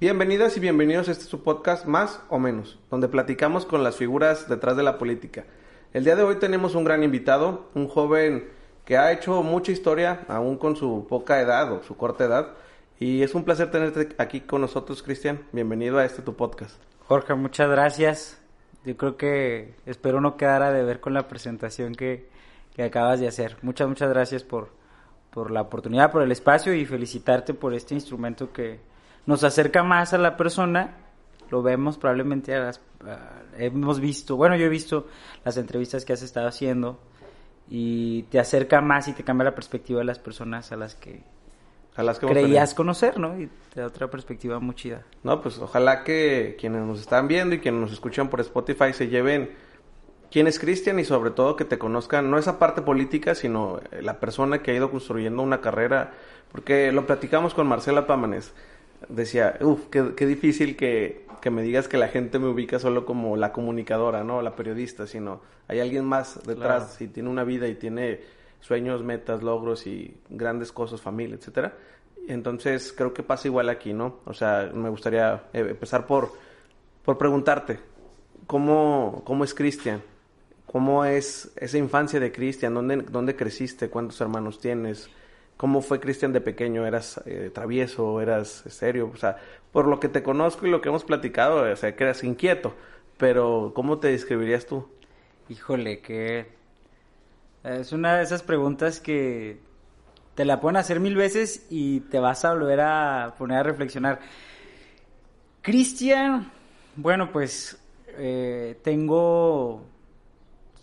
Bienvenidas y bienvenidos a este su podcast Más o Menos, donde platicamos con las figuras detrás de la política. El día de hoy tenemos un gran invitado, un joven que ha hecho mucha historia, aún con su poca edad o su corta edad. Y es un placer tenerte aquí con nosotros, Cristian. Bienvenido a este tu podcast. Jorge, muchas gracias. Yo creo que espero no quedara de ver con la presentación que, que acabas de hacer. Muchas, muchas gracias por, por la oportunidad, por el espacio y felicitarte por este instrumento que, nos acerca más a la persona, lo vemos probablemente a las, hemos visto, bueno, yo he visto las entrevistas que has estado haciendo y te acerca más y te cambia la perspectiva de las personas a las que, a las que creías conocer, ¿no? Y te da otra perspectiva muy chida. No, pues ojalá que quienes nos están viendo y quienes nos escuchan por Spotify se lleven quién es Cristian y sobre todo que te conozcan, no esa parte política, sino la persona que ha ido construyendo una carrera, porque lo platicamos con Marcela Pámanes decía, uff, qué, difícil que, me digas que la gente me ubica solo como la comunicadora, ¿no? La periodista, sino hay alguien más detrás y tiene una vida y tiene sueños, metas, logros y grandes cosas, familia, etcétera. Entonces creo que pasa igual aquí, ¿no? O sea, me gustaría eh, empezar por, por preguntarte, ¿cómo, cómo es Cristian? ¿Cómo es esa infancia de Cristian? ¿Dónde, ¿Dónde creciste? ¿Cuántos hermanos tienes? ¿Cómo fue Cristian de pequeño? ¿Eras eh, travieso? ¿Eras serio? O sea, por lo que te conozco y lo que hemos platicado, o sea, que eras inquieto. Pero, ¿cómo te describirías tú? Híjole, que es una de esas preguntas que te la pueden hacer mil veces y te vas a volver a poner a reflexionar. Cristian, bueno, pues eh, tengo,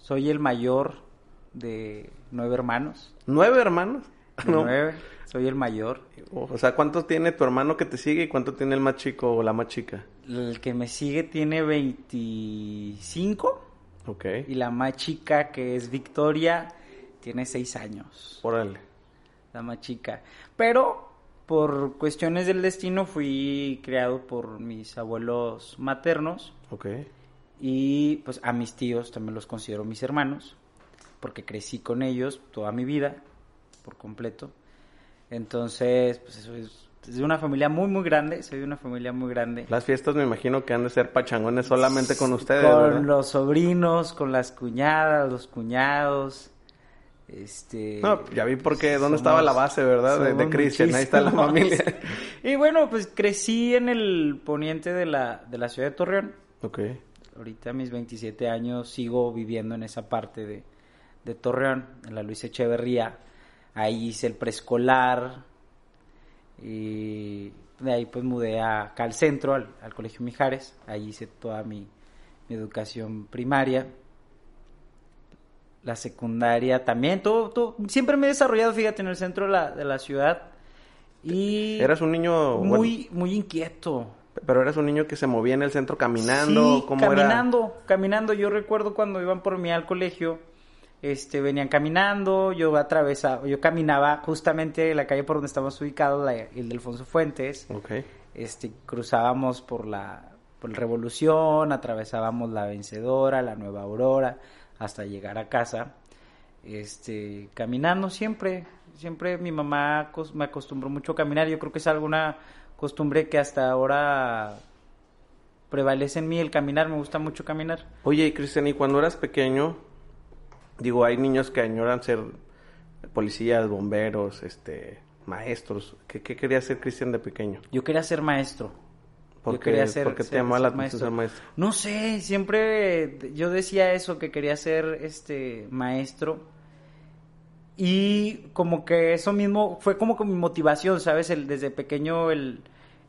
soy el mayor de nueve hermanos. ¿Nueve hermanos? soy el mayor. O sea, ¿cuánto tiene tu hermano que te sigue y cuánto tiene el más chico o la más chica? El que me sigue tiene 25. Ok. Y la más chica, que es Victoria, tiene 6 años. Órale. La más chica. Pero por cuestiones del destino fui creado por mis abuelos maternos. Ok. Y pues a mis tíos también los considero mis hermanos, porque crecí con ellos toda mi vida por completo. Entonces, pues eso es, de una familia muy, muy grande, soy de una familia muy grande. Las fiestas me imagino que han de ser pachangones solamente con ustedes. Con los sobrinos, con las cuñadas, los cuñados. Este, no, ya vi por qué, dónde estaba la base, ¿verdad? De, de Cristian, ahí está la familia. y bueno, pues crecí en el poniente de la, de la ciudad de Torreón. Ok. Ahorita a mis 27 años sigo viviendo en esa parte de, de Torreón, en la Luis Echeverría. Ahí hice el preescolar y de ahí pues mudé acá al centro, al, Colegio Mijares. Ahí hice toda mi, educación primaria. La secundaria también, todo, todo, siempre me he desarrollado, fíjate, en el centro de la, de la ciudad. Y eras un niño muy, muy inquieto. Pero eras un niño que se movía en el centro caminando, sí, caminando, caminando. Yo recuerdo cuando iban por mí al colegio, este, venían caminando, yo atravesaba, yo caminaba justamente la calle por donde estamos ubicados, el de Alfonso Fuentes. Este, cruzábamos por la, por Revolución, atravesábamos la Vencedora, la Nueva Aurora, hasta llegar a casa. Este, caminando siempre, siempre mi mamá me acostumbró mucho a caminar, yo creo que es alguna costumbre que hasta ahora prevalece en mí el caminar, me gusta mucho caminar. Oye, Cristian, ¿y cuando eras pequeño, Digo, hay niños que añoran ser policías, bomberos, este, maestros. ¿Qué, qué quería ser Cristian de pequeño? Yo quería ser maestro. ¿Por yo quería ser, ¿Por qué te llamaba la atención ser maestro? No sé, siempre yo decía eso, que quería ser este maestro. Y como que eso mismo fue como con mi motivación, ¿sabes? El, desde pequeño el,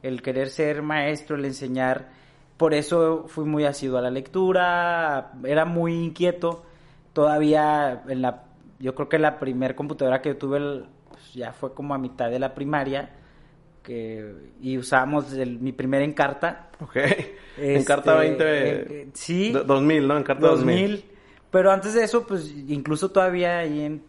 el querer ser maestro, el enseñar. Por eso fui muy asiduo a la lectura, era muy inquieto todavía en la, yo creo que la primer computadora que yo tuve pues, ya fue como a mitad de la primaria, que, y usábamos el- mi primer Encarta. Ok. Este, Encarta 20... eh, eh, sí. do- 2000, ¿no? Encarta 2000. 2000. Pero antes de eso, pues incluso todavía ahí en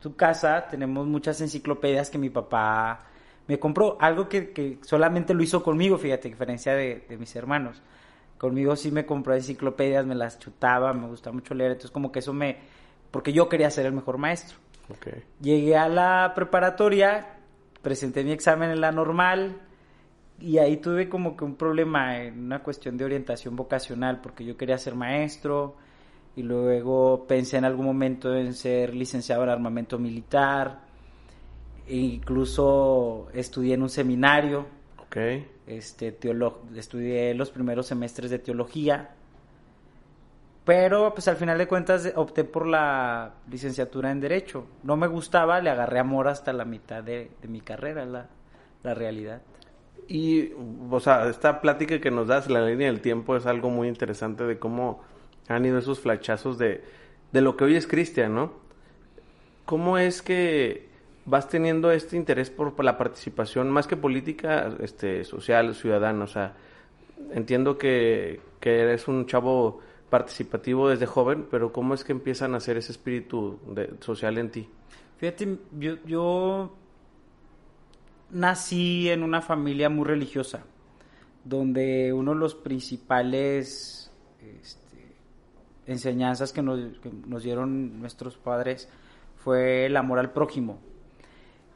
tu casa tenemos muchas enciclopedias que mi papá me compró. Algo que, que solamente lo hizo conmigo, fíjate, a diferencia de, de mis hermanos. Conmigo sí me compró enciclopedias, me las chutaba, me gusta mucho leer. Entonces como que eso me... Porque yo quería ser el mejor maestro. Llegué a la preparatoria, presenté mi examen en la normal y ahí tuve como que un problema en una cuestión de orientación vocacional porque yo quería ser maestro y luego pensé en algún momento en ser licenciado en armamento militar e incluso estudié en un seminario Ok. este teolo- estudié los primeros semestres de teología pero pues al final de cuentas opté por la licenciatura en derecho no me gustaba le agarré amor hasta la mitad de, de mi carrera la, la realidad Y, o sea, esta plática que nos das, la línea del tiempo, es algo muy interesante de cómo han ido esos flachazos de, de lo que hoy es Cristian, ¿no? ¿Cómo es que vas teniendo este interés por, la participación, más que política, este, social, ciudadana? O sea, entiendo que, que eres un chavo participativo desde joven, pero ¿cómo es que empiezan a hacer ese espíritu social en ti? Fíjate, yo, nací en una familia muy religiosa, donde uno de los principales este, enseñanzas que nos dieron nuestros padres fue el amor al prójimo.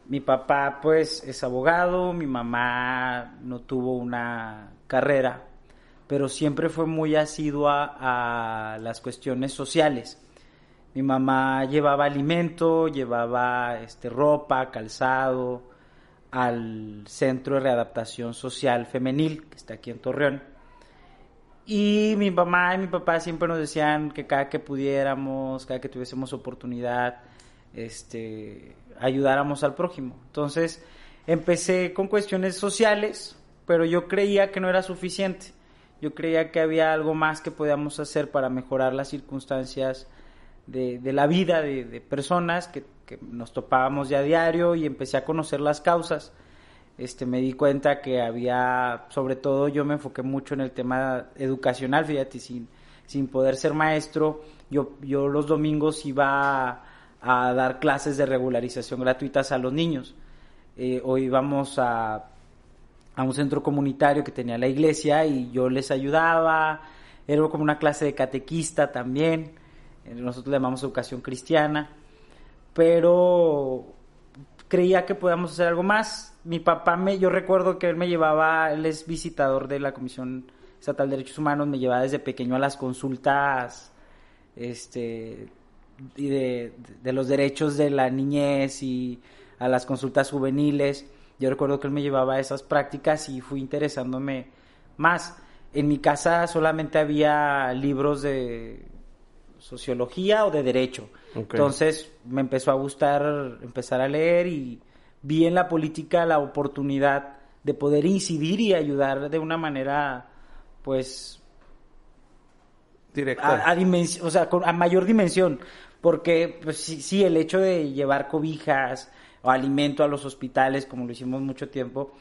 Mi papá pues es abogado, mi mamá no tuvo una carrera, pero siempre fue muy asidua a las cuestiones sociales. Mi mamá llevaba alimento, llevaba este, ropa, calzado al Centro de Readaptación Social Femenil, que está aquí en Torreón. Y mi mamá y mi papá siempre nos decían que cada que pudiéramos, cada que tuviésemos oportunidad, este, ayudáramos al prójimo. Entonces, empecé con cuestiones sociales, pero yo creía que no era suficiente. Yo creía que había algo más que podíamos hacer para mejorar las circunstancias de, la vida de, personas que, que nos topábamos ya a diario y empecé a conocer las causas. Este, me di cuenta que había, sobre todo yo me enfoqué mucho en el tema educacional, fíjate, sin, sin poder ser maestro, yo, yo los domingos iba a, a dar clases de regularización gratuitas a los niños. Eh, o íbamos a, a un centro comunitario que tenía la iglesia y yo les ayudaba, era como una clase de catequista también, eh, nosotros le llamamos educación cristiana, pero creía que podíamos hacer algo más. Mi papá me, yo recuerdo que él me llevaba, él es visitador de la Comisión Estatal de Derechos Humanos, me llevaba desde pequeño a las consultas, este, y de, de los derechos de la niñez y a las consultas juveniles. Yo recuerdo que él me llevaba a esas prácticas y fui interesándome más. En mi casa solamente había libros de sociología o de derecho. Entonces me empezó a gustar empezar a leer y vi en la política la oportunidad de poder incidir y ayudar de una manera, pues, Directa. a, a dimensi- o sea, a mayor dimensión, porque pues, sí, sí, el hecho de llevar cobijas o alimento a los hospitales, como lo hicimos mucho tiempo,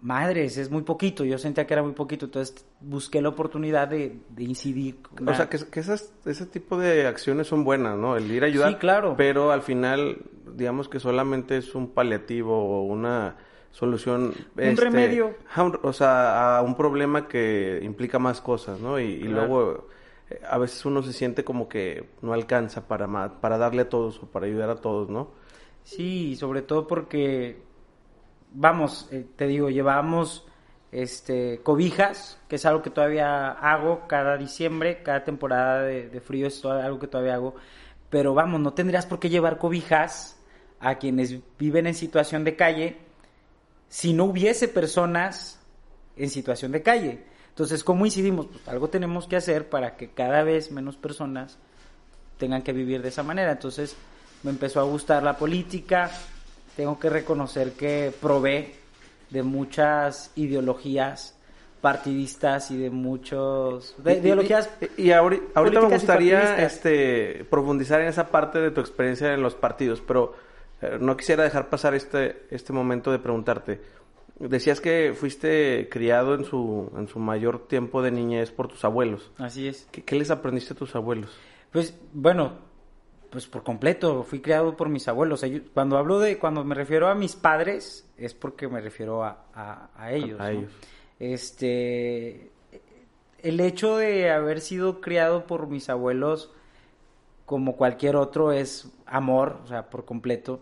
madres, es muy poquito, yo sentía que era muy poquito, entonces busqué la oportunidad de, de incidir. O sea, que, que esas, ese tipo de acciones son buenas, ¿no? El ir a ayudar. Sí, claro. Pero al final, digamos que solamente es un paliativo o una solución. Un remedio. o sea, a un problema que implica más cosas, ¿no? Y, y luego a veces uno se siente como que no alcanza para, para darle a todos o para ayudar a todos, ¿no? Sí, sobre todo porque, vamos, eh, te digo, llevamos este, cobijas, que es algo que todavía hago cada diciembre, cada temporada de, de frío es algo que todavía hago, pero vamos, no tendrías por qué llevar cobijas a quienes viven en situación de calle si no hubiese personas en situación de calle. Entonces, ¿cómo incidimos? Pues algo tenemos que hacer para que cada vez menos personas tengan que vivir de esa manera. Entonces me empezó a gustar la política. Tengo que reconocer que probé de muchas ideologías partidistas y de muchos de Y- ideologías Y, y ahori- ahorita me gustaría este, profundizar en esa parte de tu experiencia en los partidos, pero eh, no quisiera dejar pasar este, este momento de preguntarte. Decías que fuiste criado en su, en su mayor tiempo de niñez por tus abuelos. Así es. ¿Qué, qué les aprendiste a tus abuelos? Pues, bueno, pues por completo, fui criado por mis abuelos. Ellos- cuando hablo de, cuando me refiero a mis padres, es porque me refiero a, a- a ellos. A ¿no? ellos. Este, el hecho de haber sido criado por mis abuelos, como cualquier otro, es amor, o sea, por completo.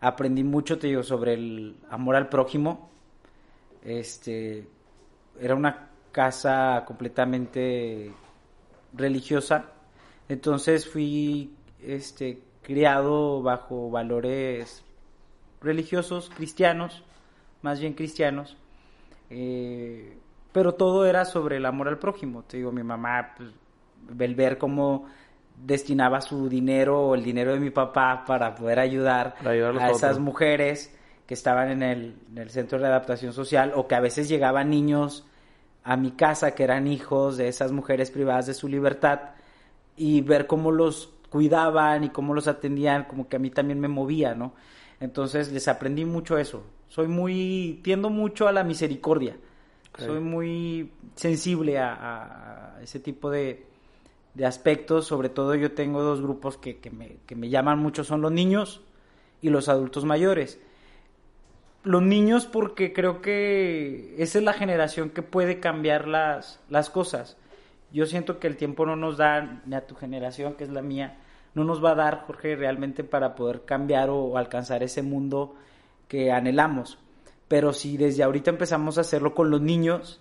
Aprendí mucho, te digo, sobre el amor al prójimo. Este, era una casa completamente religiosa. Entonces fui este criado bajo valores religiosos, cristianos, más bien cristianos. Eh, pero todo era sobre el amor al prójimo. Te digo, mi mamá, pues, el ver cómo destinaba su dinero o el dinero de mi papá para poder ayudar Para a esas mujeres que estaban en el, en el centro de adaptación social o que a veces llegaban niños a mi casa que eran hijos de esas mujeres privadas de su libertad y ver cómo los cuidaban y cómo los atendían, como que a mí también me movía, ¿no? Entonces les aprendí mucho eso. Soy muy, tiendo mucho a la misericordia. Soy muy sensible a, a ese tipo de, de aspectos. Sobre todo yo tengo dos grupos que, que me, que me llaman mucho, son los niños y los adultos mayores. Los niños porque creo que esa es la generación que puede cambiar las, las cosas. Yo siento que el tiempo no nos da, ni a tu generación, que es la mía, no nos va a dar, Jorge, realmente para poder cambiar o, alcanzar ese mundo que anhelamos. Pero si desde ahorita empezamos a hacerlo con los niños,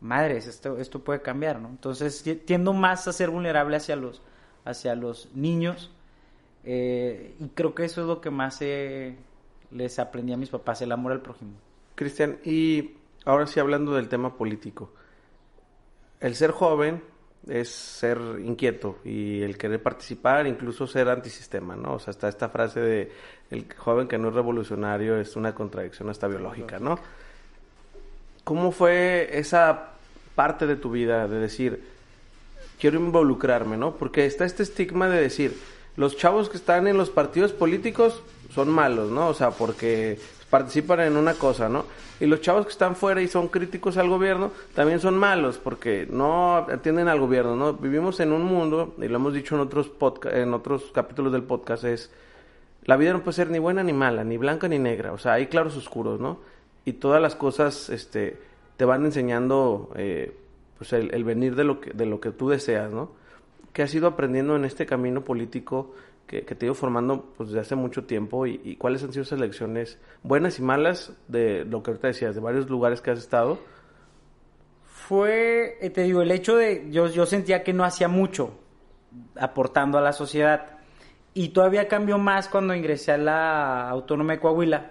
madres, esto, esto puede cambiar, ¿no? Entonces ti- tiendo más a ser vulnerable hacia los, hacia los niños eh, y creo que eso es lo que más eh, les aprendí a mis papás, el amor al prójimo. Cristian, y ahora sí hablando del tema político. El ser joven es ser inquieto y el querer participar, incluso ser antisistema, ¿no? O sea, está esta frase de el joven que no es revolucionario es una contradicción hasta biológica, ¿no? ¿Cómo fue esa parte de tu vida de decir, quiero involucrarme, ¿no? Porque está este estigma de decir, los chavos que están en los partidos políticos son malos, ¿no? O sea, porque participan en una cosa, ¿no? Y los chavos que están fuera y son críticos al gobierno también son malos porque no atienden al gobierno, ¿no? Vivimos en un mundo, y lo hemos dicho en otros en otros capítulos del podcast, es la vida no puede ser ni buena ni mala, ni blanca ni negra, o sea, hay claros oscuros, ¿no? Y todas las cosas, este, te van enseñando, eh, pues el, el venir de lo que de lo que tú deseas, ¿no? ¿Qué has ido aprendiendo en este camino político que, que te he ido formando pues, desde hace mucho tiempo y, y cuáles han sido esas lecciones buenas y malas de lo que ahorita decías, de varios lugares que has estado? Fue, eh, te digo, el hecho de, yo, yo sentía que no hacía mucho aportando a la sociedad. Y todavía cambió más cuando ingresé a la Autónoma de Coahuila,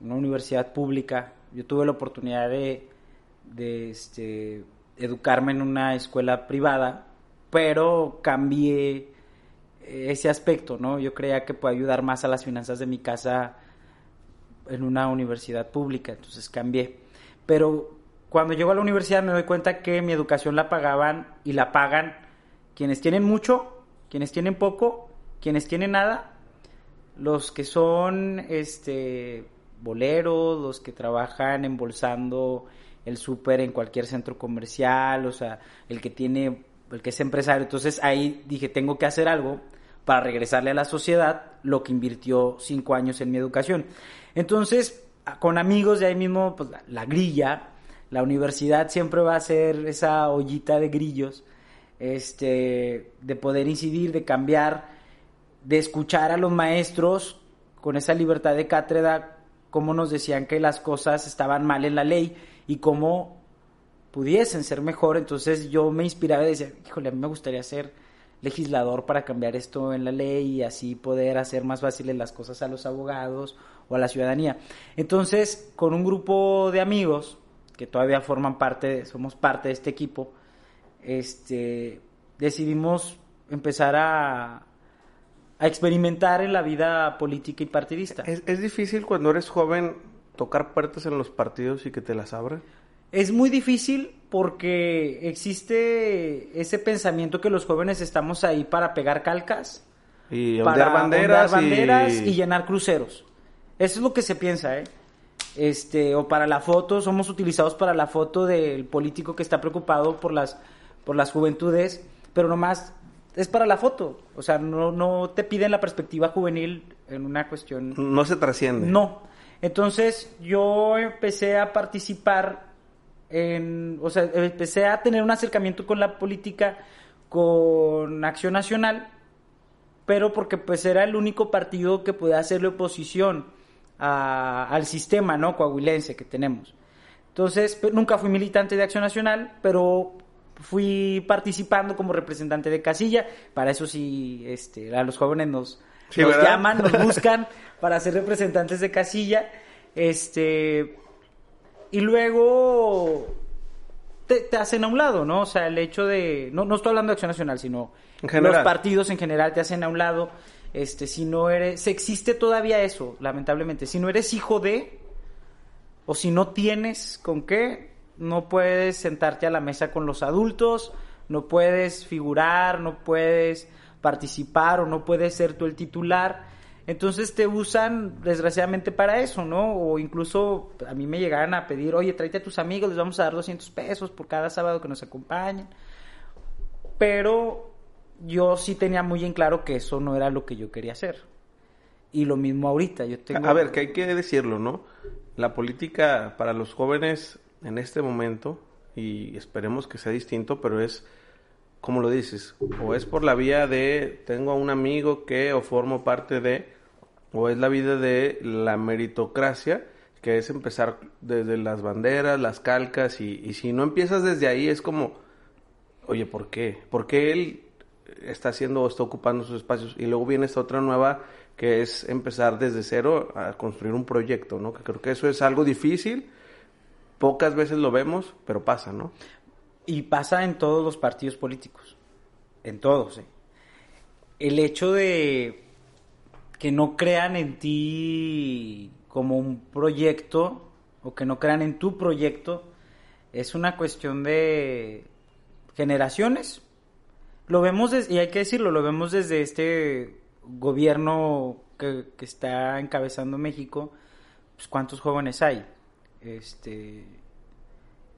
una universidad pública. Yo tuve la oportunidad de, de este, educarme en una escuela privada, pero cambié ese aspecto, ¿no? Yo creía que puede ayudar más a las finanzas de mi casa en una universidad pública, entonces cambié. Pero cuando llego a la universidad me doy cuenta que mi educación la pagaban y la pagan quienes tienen mucho, quienes tienen poco, quienes tienen nada, los que son este boleros, los que trabajan embolsando el súper en cualquier centro comercial, o sea, el que tiene, el que es empresario. Entonces ahí dije, tengo que hacer algo para regresarle a la sociedad lo que invirtió cinco años en mi educación. Entonces, con amigos de ahí mismo, pues la, la grilla, la universidad siempre va a ser esa ollita de grillos, este, de poder incidir, de cambiar, de escuchar a los maestros con esa libertad de cátedra, cómo nos decían que las cosas estaban mal en la ley y cómo pudiesen ser mejor. Entonces yo me inspiraba y decía, híjole, a mí me gustaría ser legislador para cambiar esto en la ley y así poder hacer más fáciles las cosas a los abogados o a la ciudadanía. Entonces, con un grupo de amigos que todavía forman parte, somos parte de este equipo, este, decidimos empezar a, a experimentar en la vida política y partidista. ¿Es, es difícil cuando eres joven tocar puertas en los partidos y que te las abran? Es muy difícil porque existe ese pensamiento que los jóvenes estamos ahí para pegar calcas Y para banderas, banderas y... y... llenar cruceros. Eso es lo que se piensa, ¿eh? Este, o para la foto, somos utilizados para la foto del político que está preocupado por las, por las juventudes, pero nomás es para la foto. O sea, no, no te piden la perspectiva juvenil en una cuestión. No se trasciende. No. Entonces, yo empecé a participar en. O sea, empecé a tener un acercamiento con la política, con Acción Nacional, pero porque pues era el único partido que podía hacerle oposición a- al sistema, ¿no? Coahuilense que tenemos. Entonces, nunca fui militante de Acción Nacional, pero fui participando como representante de casilla. Para eso sí, este, a los jóvenes nos, Sí, nos llaman, nos buscan para ser representantes de casilla. Este, y luego te, te hacen a un lado, ¿no? O sea, el hecho de, no, no estoy hablando de Acción Nacional, sino En general. los partidos en general te hacen a un lado. Este, si no eres, se existe todavía eso, lamentablemente. Si no eres hijo de, o si no tienes con qué, no puedes sentarte a la mesa con los adultos, no puedes figurar, no puedes participar o no puedes ser tú el titular. Entonces te usan desgraciadamente para eso, ¿no? O incluso a mí me llegaran a pedir, oye, tráete a tus amigos, les vamos a dar 200 pesos por cada sábado que nos acompañen. Pero yo sí tenía muy en claro que eso no era lo que yo quería hacer. Y lo mismo ahorita, yo tengo... A ver, que hay que decirlo, ¿no? La política para los jóvenes en este momento, y esperemos que sea distinto, pero es, como lo dices, o es por la vía de tengo a un amigo que o formo parte de, o es la vida de la meritocracia, que es empezar desde las banderas, las calcas, y, y si no empiezas desde ahí es como, oye, ¿por qué? ¿Por qué él está haciendo o está ocupando sus espacios? Y luego viene esta otra nueva que es empezar desde cero a construir un proyecto, ¿no? Que creo que eso es algo difícil, pocas veces lo vemos, pero pasa, ¿no? Y pasa en todos los partidos políticos. En todos, ¿eh? El hecho de que no crean en ti como un proyecto o que no crean en tu proyecto es una cuestión de generaciones. Lo vemos, y hay que decirlo, lo vemos desde este gobierno que, que está encabezando México. Pues, ¿Cuántos jóvenes hay? Este,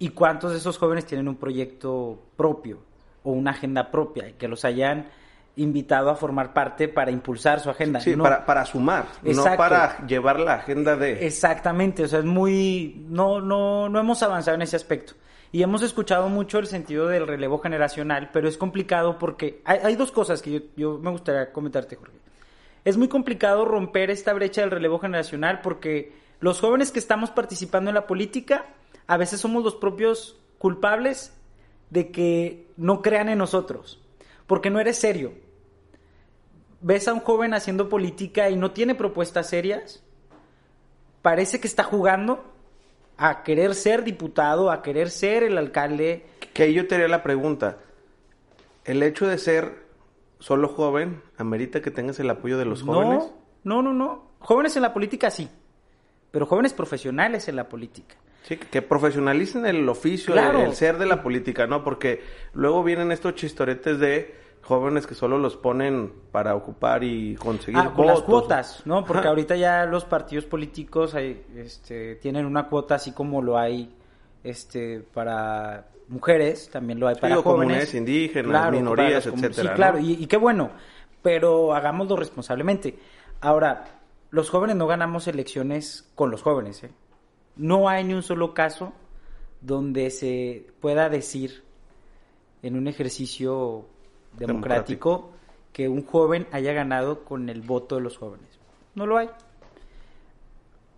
y cuántos de esos jóvenes tienen un proyecto propio o una agenda propia y que los hayan invitado a formar parte para impulsar su agenda. Sí, No- para, para sumar, no para llevar la agenda de... Exactamente, o sea, es muy... No, no, no hemos avanzado en ese aspecto. Y hemos escuchado mucho el sentido del relevo generacional, pero es complicado porque hay, hay dos cosas que yo, yo me gustaría comentarte, Jorge. Es muy complicado romper esta brecha del relevo generacional porque los jóvenes que estamos participando en la política a veces somos los propios culpables de que no crean en nosotros, porque no eres serio. Ves a un joven haciendo política y no tiene propuestas serias, parece que está jugando a querer ser diputado, a querer ser el alcalde. Que ahí yo te haría la pregunta, ¿el hecho de ser solo joven amerita que tengas el apoyo de los jóvenes? No, no, no, no. Jóvenes en la política sí, pero jóvenes profesionales en la política. Sí, que- profesionalicen el oficio, Claro. el, el ser de la política, ¿no? Porque luego vienen estos chistoretes de jóvenes que solo los ponen para ocupar y conseguir Ah, con las cuotas, ¿no? Porque Ajá. ahorita ya los partidos políticos hay, este, tienen una cuota así como lo hay este, para mujeres, también lo hay para jóvenes. comunidades indígenas, Claro, minorías, etcétera, Sí, claro, y, y qué bueno, pero hagámoslo responsablemente. Ahora, los jóvenes no ganamos elecciones con los jóvenes, ¿eh? No hay ni un solo caso donde se pueda decir en un ejercicio democrático, que un joven haya ganado con el voto de los jóvenes. No lo hay.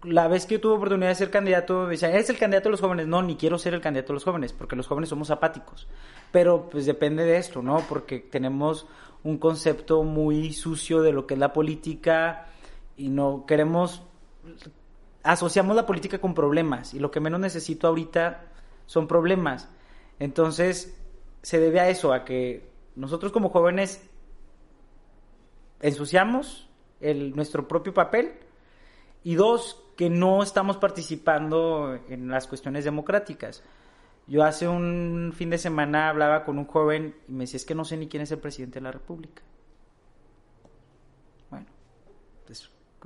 La vez que yo tuve oportunidad de ser candidato, me decían, ¿eres el candidato de los jóvenes? No, ni quiero ser el candidato de los jóvenes, porque los jóvenes somos apáticos. Pero pues depende de esto, ¿no? Porque tenemos un concepto muy sucio de lo que es la política y no queremos asociamos la política con problemas y lo que menos necesito ahorita son problemas. Entonces, se debe a eso, a que nosotros como jóvenes ensuciamos nuestro propio papel y dos, que no estamos participando en las cuestiones democráticas. Yo hace un fin de semana hablaba con un joven y me decía, es que no sé ni quién es el presidente de la República.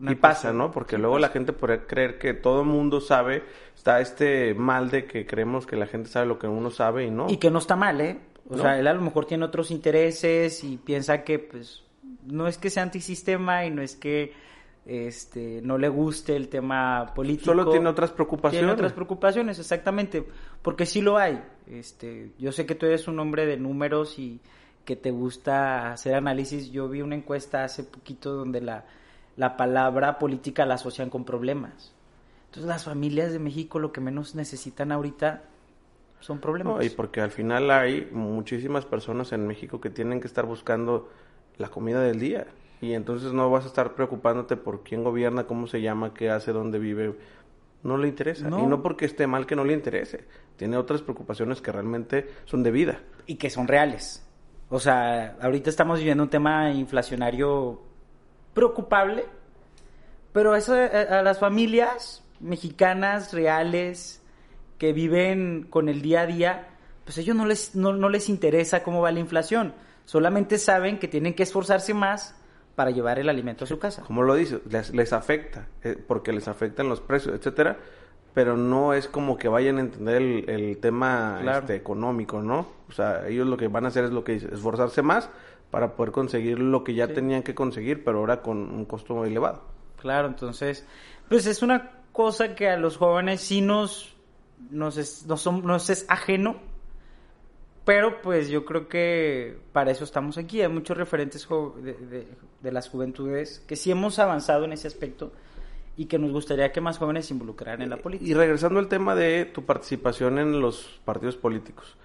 Y pasa, ¿no? Porque luego la gente puede creer que todo el mundo sabe, está este mal de que creemos que la gente sabe lo que uno sabe y no. Y que no está mal, ¿eh? O sea, él a lo mejor tiene otros intereses y piensa que, pues, no es que sea antisistema y no es que este no le guste el tema político. Solo tiene otras preocupaciones. Tiene otras preocupaciones, exactamente, porque sí lo hay. Este, yo sé que tú eres un hombre de números y que te gusta hacer análisis. Yo vi una encuesta hace poquito donde la, la palabra política la asocian con problemas. Entonces las familias de México lo que menos necesitan ahorita son problemas. y porque al final hay muchísimas personas en México que tienen que estar buscando la comida del día. Y entonces no vas a estar preocupándote por quién gobierna, cómo se llama, qué hace, dónde vive. No le interesa. Y no porque esté mal que no le interese. Tiene otras preocupaciones que realmente son de vida. Y que son reales. O sea, ahorita estamos viviendo un tema inflacionario preocupable. Pero eso eh, a las familias mexicanas reales que viven con el día a día, pues a ellos no les, no, no les interesa cómo va la inflación. Solamente saben que tienen que esforzarse más para llevar el alimento a su casa. Como lo dices, les, les afecta, eh, porque les afectan los precios, etcétera, pero no es como que vayan a entender el, tema este, económico, ¿no? O sea, ellos lo que van a hacer es lo que dice, esforzarse más para poder conseguir lo que ya tenían que conseguir, pero ahora con un costo muy elevado. Claro, entonces, pues es una cosa que a los jóvenes sí nos, nos, es, nos es ajeno, pero pues yo creo que para eso estamos aquí. Hay muchos referentes de, las juventudes que sí hemos avanzado en ese aspecto y que nos gustaría que más jóvenes se involucraran en la política. Y regresando al tema de tu participación en los partidos políticos,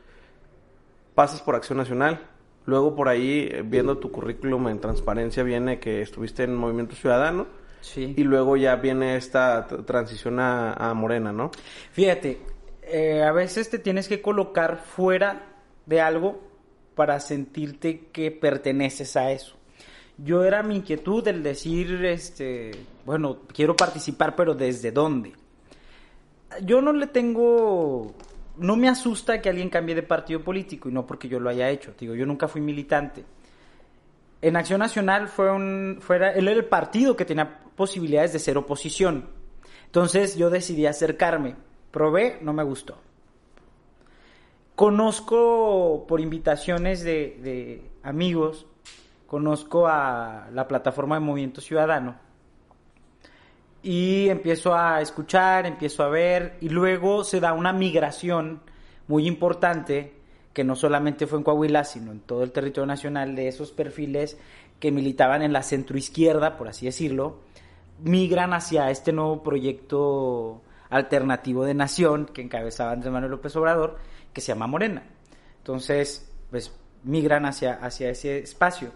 pasas por Acción Nacional, luego por ahí, eh, viendo tu currículum en transparencia, viene que estuviste en Movimiento Ciudadano. Sí. Y luego ya viene esta transición a, Morena, ¿no? Fíjate, eh, a veces te tienes que colocar fuera de algo para sentirte que perteneces a eso. Yo era mi inquietud el decir, este, bueno, quiero participar, pero ¿desde dónde? Yo no le tengo, no me asusta que alguien cambie de partido político y no porque yo lo haya hecho. Digo, yo nunca fui militante. En Acción Nacional fue un, fuera, él era el partido que tenía posibilidades de ser oposición. Entonces yo decidí acercarme. Probé, no me gustó. Conozco por invitaciones de, amigos, conozco a la plataforma de Movimiento Ciudadano y empiezo a escuchar, empiezo a ver y luego se da una migración muy importante que no solamente fue en Coahuila, sino en todo el territorio nacional de esos perfiles que militaban en la centroizquierda, por así decirlo, migran hacia este nuevo proyecto alternativo de nación que encabezaba Andrés Manuel López Obrador que se llama Morena. Entonces, pues migran hacia, hacia ese espacio.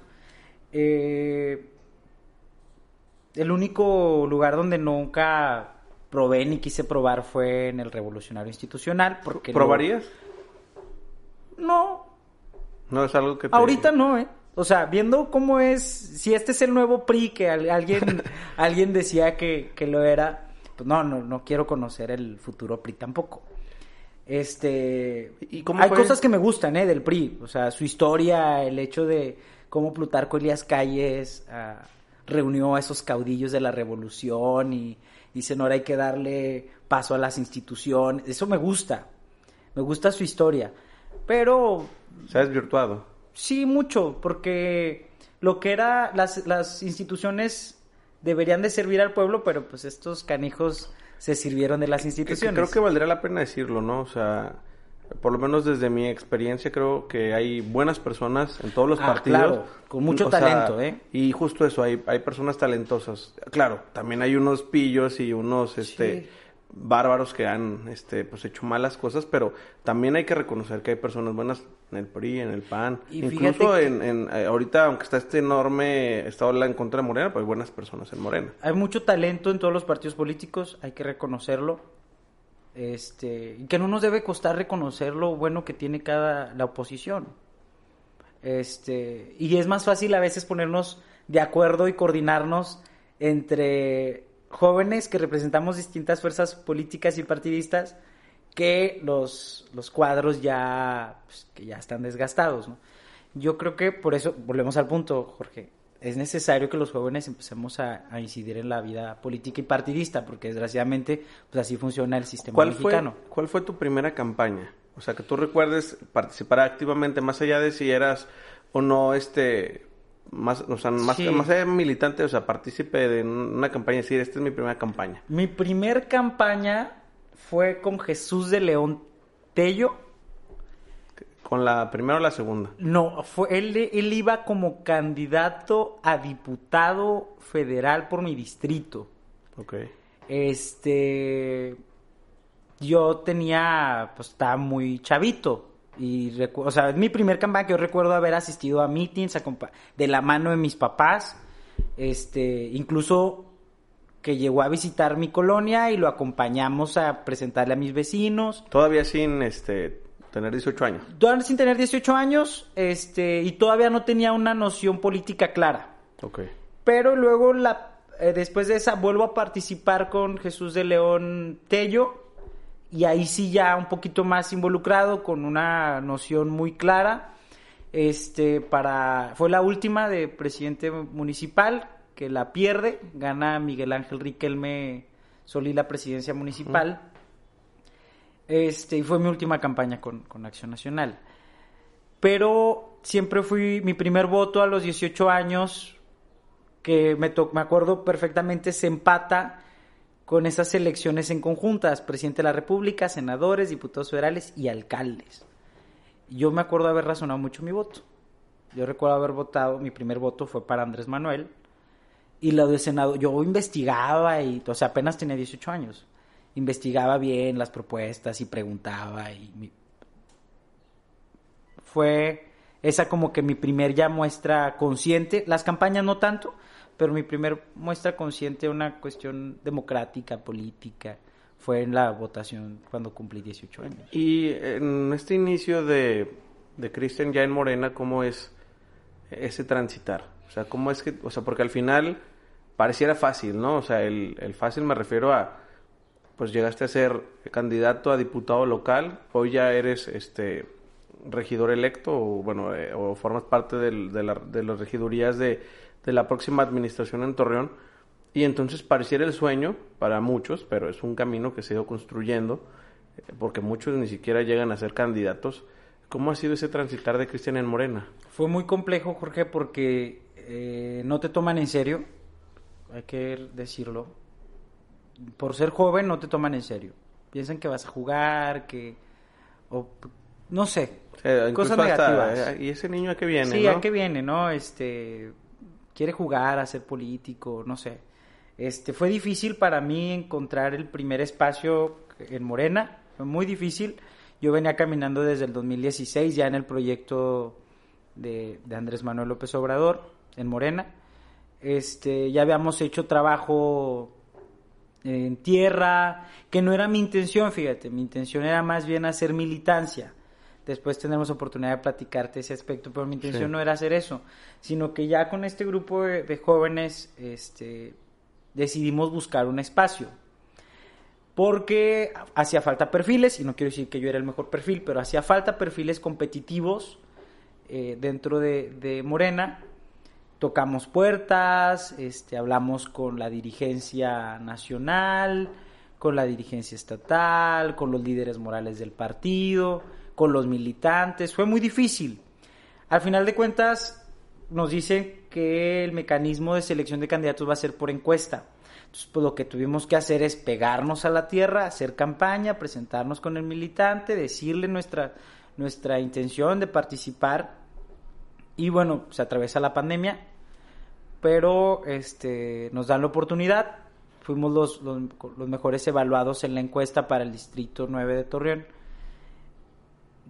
Eh, el único lugar donde nunca probé ni quise probar fue en el Revolucionario Institucional. Porque ¿Probarías? No. No es algo que Ahorita no, ¿eh? O sea, viendo cómo es, si este es el nuevo PRI que alguien, alguien decía que, que lo era, pues no, no, no quiero conocer el futuro PRI tampoco. Este, ¿Y hay cosas que me gustan, ¿eh? Del PRI, o sea, su historia, el hecho de cómo Plutarco Elías Calles ah, reunió a esos caudillos de la revolución y dicen ahora hay que darle paso a las instituciones, eso me gusta, me gusta su historia, pero... Se ha desvirtuado. Sí, mucho, porque lo que era, las, las instituciones deberían de servir al pueblo, pero pues estos canijos se sirvieron de las instituciones. creo que valdría la pena decirlo, ¿no? O sea, por lo menos desde mi experiencia creo que hay buenas personas en todos los ah, partidos. Claro, con mucho talento, ¿eh? Y justo eso, hay, hay personas talentosas. Claro, también hay unos pillos y unos, este bárbaros que han este pues hecho malas cosas, pero también hay que reconocer que hay personas buenas en el PRI, en el PAN, incluso en, en eh, ahorita aunque está este enorme estado en contra de Morena, pues hay buenas personas en Morena. Hay mucho talento en todos los partidos políticos, hay que reconocerlo. Este, y que no nos debe costar reconocer lo bueno que tiene cada la oposición. Este, y es más fácil a veces ponernos de acuerdo y coordinarnos entre jóvenes que representamos distintas fuerzas políticas y partidistas que los, los cuadros ya, pues, que ya están desgastados. Yo creo que por eso, volvemos al punto, Jorge, es necesario que los jóvenes empecemos a, incidir en la vida política y partidista, porque desgraciadamente pues así funciona el sistema ¿Cuál mexicano. Fue, ¿Cuál fue tu primera campaña? O sea, que tú recuerdes participar activamente, más allá de si eras o no este más, o sea, más, más allá de militante, o sea, partícipe de una campaña, decir, esta es mi primera campaña. Mi primer campaña fue con Jesús de León Tello. ¿Con la primera o la segunda? No, fue, él, él iba como candidato a diputado federal por mi distrito. Ok. Este. Yo tenía. Pues estaba muy chavito. Y, o sea, es mi primer campaña que yo recuerdo haber asistido a meetings de la mano de mis papás. Este, incluso que llegó a visitar mi colonia y lo acompañamos a presentarle a mis vecinos. Todavía sin este tener 18 años. Todavía sin tener 18 años, este, y todavía no tenía una noción política clara. Ok. Pero luego la eh, después de esa vuelvo a participar con Jesús de León Tello y ahí sí ya un poquito más involucrado con una noción muy clara. Este para fue la última de presidente municipal que la pierde, gana Miguel Ángel Riquelme Solí la presidencia municipal. Este, y fue mi última campaña con, Acción Nacional. Pero siempre fui mi primer voto a los 18 años, que me, me acuerdo perfectamente, se empata con esas elecciones en conjuntas, presidente de la República, senadores, diputados federales y alcaldes. Yo me acuerdo haber razonado mucho mi voto. Yo recuerdo haber votado, mi primer voto fue para Andrés Manuel, y lo de Senado, yo investigaba y, o sea, apenas tenía 18 años. Investigaba bien las propuestas y preguntaba y fue esa como que mi primer ya muestra consciente, las campañas no tanto, pero mi primer muestra consciente una cuestión democrática, política, fue en la votación cuando cumplí 18 años. Y en este inicio de, de Cristian ya en Morena, ¿cómo es ese transitar? O sea, ¿cómo es que, o sea, porque al final pareciera fácil, ¿no? O sea, el, el fácil me refiero a, pues llegaste a ser candidato a diputado local, hoy ya eres, este, regidor electo o, bueno, eh, o formas parte del, de, la, de, las regidurías de, de la próxima administración en Torreón. Y entonces pareciera el sueño para muchos, pero es un camino que se ha ido construyendo, eh, porque muchos ni siquiera llegan a ser candidatos. ¿Cómo ha sido ese transitar de Cristian en Morena? Fue muy complejo, Jorge, porque eh, no te toman en serio, hay que decirlo. Por ser joven no te toman en serio. Piensan que vas a jugar, que... O, no sé, cosas negativas. Eh, ¿Y ese niño a qué viene? Sí, a qué viene, ¿no? Este, quiere jugar, a ser político, no sé. Este, fue difícil para mí encontrar el primer espacio en Morena, fue muy difícil. Yo venía caminando desde el 2016 ya en el proyecto de, de Andrés Manuel López Obrador en Morena. Este, ya habíamos hecho trabajo en tierra, que no era mi intención, fíjate, mi intención era más bien hacer militancia. Después tendremos oportunidad de platicarte ese aspecto, pero mi intención no era hacer eso, sino que ya con este grupo de, jóvenes este, decidimos buscar un espacio. Porque hacía falta perfiles, y no quiero decir que yo era el mejor perfil, pero hacía falta perfiles competitivos eh, dentro de, de Morena tocamos puertas, este, hablamos con la dirigencia nacional, con la dirigencia estatal, con los líderes morales del partido, con los militantes. Fue muy difícil. Al final de cuentas, nos dicen que el mecanismo de selección de candidatos va a ser por encuesta. Entonces, pues lo que tuvimos que hacer es pegarnos a la tierra, hacer campaña, presentarnos con el militante, decirle nuestra, nuestra intención de participar y bueno, se atraviesa la pandemia, pero este, nos dan la oportunidad. Fuimos los, los, mejores evaluados en la encuesta para el Distrito 9 de Torreón.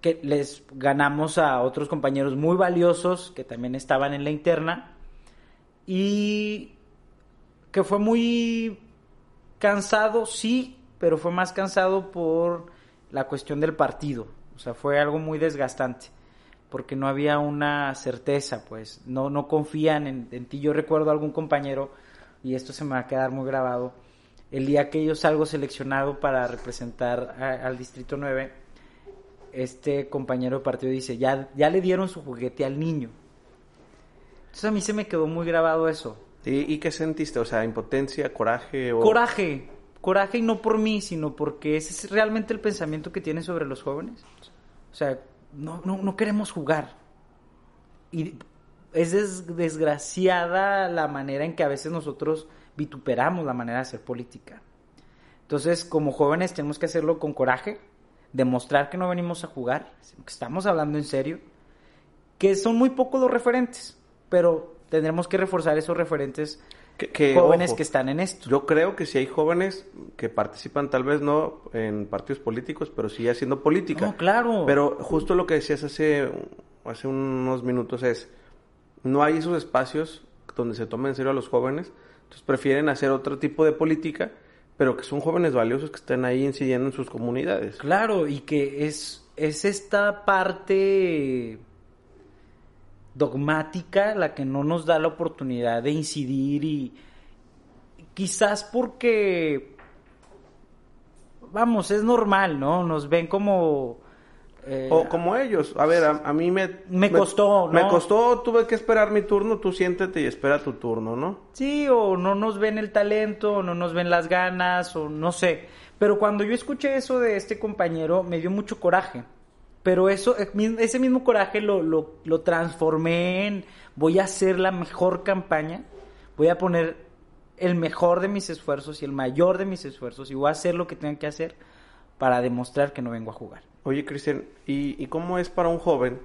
Que les ganamos a otros compañeros muy valiosos que también estaban en la interna. Y que fue muy cansado, sí, pero fue más cansado por la cuestión del partido. O sea, fue algo muy desgastante porque no había una certeza, pues no, no confían en, ti. Yo recuerdo a algún compañero, y esto se me va a quedar muy grabado, el día que yo salgo seleccionado para representar al Distrito 9, este compañero de partido dice, ya, ya le dieron su juguete al niño. Entonces a mí se me quedó muy grabado eso. ¿Y, y qué sentiste? O sea, impotencia, coraje o... Coraje, coraje y no por mí, sino porque ese es realmente el pensamiento que tienen sobre los jóvenes. O sea, no, no, no queremos jugar. Y es des- desgraciada la manera en que a veces nosotros vituperamos la manera de hacer política. Entonces, como jóvenes tenemos que hacerlo con coraje, demostrar que no venimos a jugar, que estamos hablando en serio, que son muy pocos los referentes, pero tendremos que reforzar esos referentes Que- que, jóvenes ojo, que están en esto. Yo creo que si hay jóvenes que participan, tal vez no en partidos políticos, pero sí haciendo política. No, claro. Pero justo lo que decías hace, hace unos minutos es, no hay esos espacios donde se tomen en serio a los jóvenes, entonces prefieren hacer otro tipo de política, pero que son jóvenes valiosos que están ahí incidiendo en sus comunidades. Claro, y que es, es esta parte dogmática la que no nos da la oportunidad de incidir y quizás porque, vamos, es normal, ¿no? Nos ven como... eh, O como ellos. A ver, a, a mí me... Me costó, Me ¿no? costó, tuve que esperar mi turno, tú siéntete y espera tu turno, ¿no? Sí, o no nos ven el talento, o no nos ven las ganas, o no sé. Pero cuando yo escuché eso de este compañero, me dio mucho coraje. Pero eso, eh, ese mismo coraje lo, lo, lo transformé en voy a hacer la mejor campaña, voy a poner el mejor de mis esfuerzos y el mayor de mis esfuerzos y voy a hacer lo que tenga que hacer para demostrar que no vengo a jugar. Oye, Cristian, ¿y, ¿y cómo es para un joven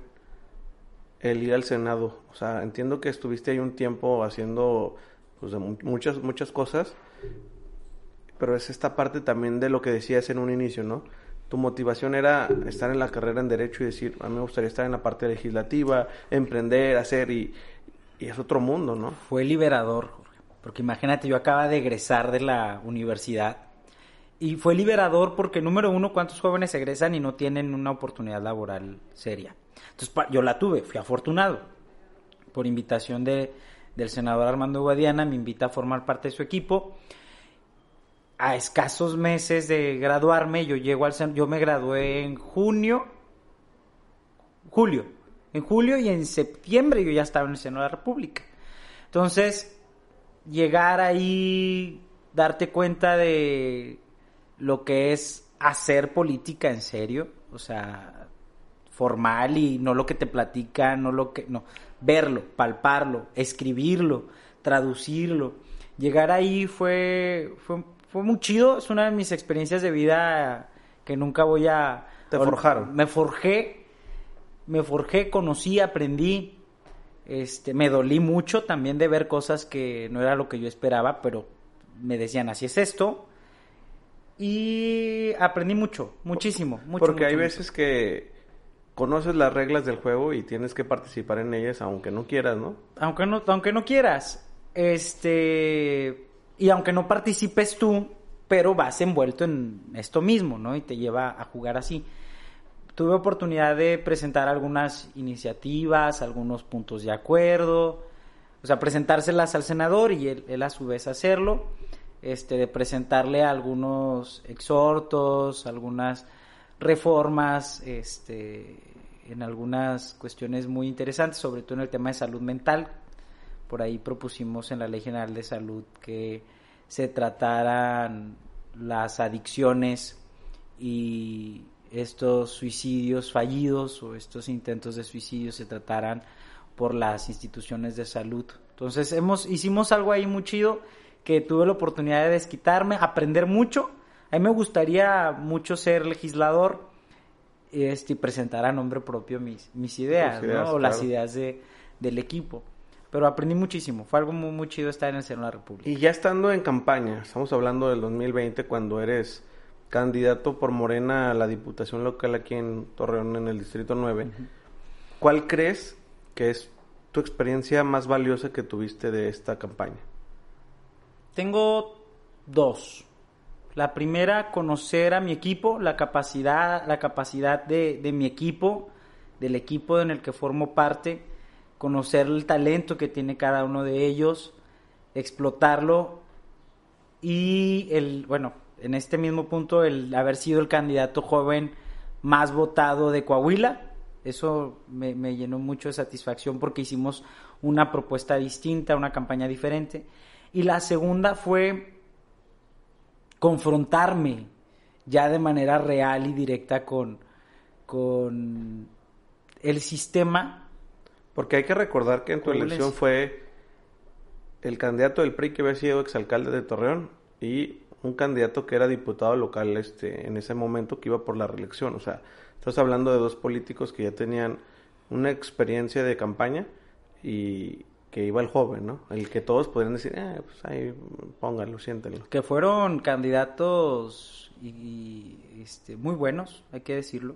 el ir al Senado? O sea, entiendo que estuviste ahí un tiempo haciendo pues, muchas, muchas cosas, pero es esta parte también de lo que decías en un inicio, ¿no? Tu motivación era estar en la carrera en Derecho y decir, a mí me gustaría estar en la parte legislativa, emprender, hacer, y, es otro mundo, ¿no? Fue liberador. Porque imagínate, yo acaba de egresar de la universidad y fue liberador porque, número uno, ¿cuántos jóvenes egresan y no tienen una oportunidad laboral seria? Entonces, yo la tuve, fui afortunado. Por invitación de, del senador Armando Guadiana, me invita a formar parte de su equipo. A escasos meses de graduarme, yo llego al yo me gradué en junio, julio, en julio y en septiembre yo ya estaba en el Senado de la República. Entonces, llegar ahí, darte cuenta de lo que es hacer política en serio, o sea, formal y no lo que te platican, no lo que, no, verlo, palparlo, escribirlo, traducirlo. Llegar ahí fue, fue, fue muy chido, es una de mis experiencias de vida que nunca voy a... Te forjaron. Me forjé, me forjé, conocí, aprendí, este, me dolí mucho también de ver cosas que no era lo que yo esperaba, pero me decían, así es esto. Y aprendí mucho, muchísimo, mucho. Porque hay mucho, veces que conoces las reglas del juego y tienes que participar en ellas aunque no quieras, ¿no? Aunque no, aunque no quieras, este, y aunque no participes tú, pero vas envuelto en esto mismo, ¿no? Y te lleva a jugar así. Tuve oportunidad de presentar algunas iniciativas, algunos puntos de acuerdo, o sea, presentárselas al senador y él, a su vez hacerlo, este, de presentarle algunos exhortos, algunas reformas, este, en algunas cuestiones muy interesantes, sobre todo en el tema de salud mental. Por ahí propusimos en la Ley General de Salud que se trataran las adicciones y estos suicidios fallidos o estos intentos de suicidio se trataran por las instituciones de salud. Entonces hemos hicimos algo ahí muy chido que tuve la oportunidad de desquitarme, aprender mucho. A mí me gustaría mucho ser legislador este, y presentar a nombre propio mis, mis ideas, Tus ideas, ¿no? o las ideas de, del equipo. Pero aprendí muchísimo, fue algo muy, muy chido estar en el Senado de la República. Y ya estando en campaña, estamos hablando del 2020 cuando eres candidato por Morena a la Diputación Local aquí en Torreón en el Distrito 9, ¿cuál crees que es tu experiencia más valiosa que tuviste de esta campaña? Tengo dos. La primera, conocer a mi equipo, la capacidad, la capacidad de, de mi equipo, del equipo en el que formo parte, conocer el talento que tiene cada uno de ellos, explotarlo y el, bueno, en este mismo punto, el haber sido el candidato joven más votado de Coahuila, Eso me, llenó mucho de satisfacción porque hicimos una propuesta distinta, una campaña diferente. Y la segunda fue confrontarme ya de manera real y directa con, con el sistema. Porque hay que recordar que en tu ¿Cómo elección fue el candidato del PRI que había sido exalcalde de Torreón y un candidato que era diputado local este en ese momento que iba por la reelección. O sea, estás hablando de dos políticos que ya tenían una experiencia de campaña y que iba el joven, ¿no? El que todos podrían decir, eh, pues ahí pónganlo, siéntenlo. que fueron candidatos y, y, este, muy buenos, hay que decirlo.